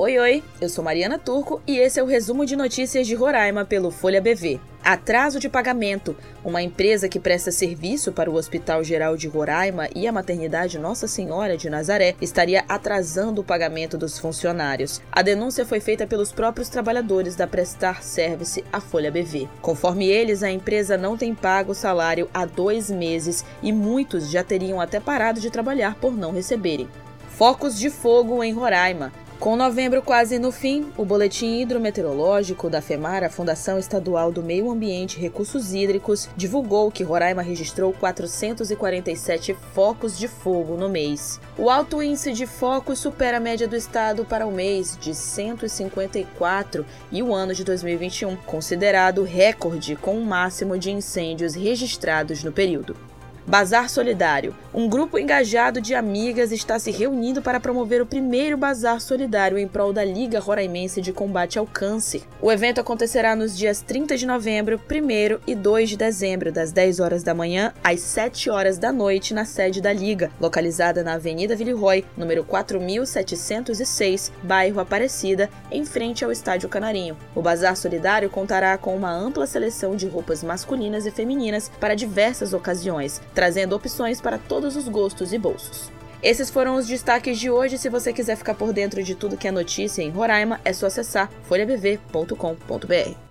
Oi, oi, eu sou Mariana Turco e esse é o resumo de notícias de Roraima pelo Folha BV. Atraso de pagamento. Uma empresa que presta serviço para o Hospital Geral de Roraima e a maternidade Nossa Senhora de Nazaré estaria atrasando o pagamento dos funcionários. A denúncia foi feita pelos próprios trabalhadores da Prestar Service à Folha BV. Conforme eles, a empresa não tem pago o salário há dois meses e muitos já teriam até parado de trabalhar por não receberem. Focos de fogo em Roraima. Com novembro quase no fim, o Boletim Hidrometeorológico da FEMAR, a Fundação Estadual do Meio Ambiente e Recursos Hídricos, divulgou que Roraima registrou 447 focos de fogo no mês. O alto índice de focos supera a média do estado para o mês de 154 e o ano de 2021, considerado recorde com o máximo de incêndios registrados no período. Bazar Solidário. Um grupo engajado de amigas está se reunindo para promover o primeiro bazar solidário em prol da Liga Roraimense de Combate ao Câncer. O evento acontecerá nos dias 30 de novembro, 1 e 2 de dezembro, das 10 horas da manhã às 7 horas da noite, na sede da Liga, localizada na Avenida Villeroy, número 4706, bairro Aparecida, em frente ao Estádio Canarinho. O Bazar Solidário contará com uma ampla seleção de roupas masculinas e femininas para diversas ocasiões trazendo opções para todos os gostos e bolsos. Esses foram os destaques de hoje. Se você quiser ficar por dentro de tudo que é notícia em Roraima, é só acessar folhabv.com.br.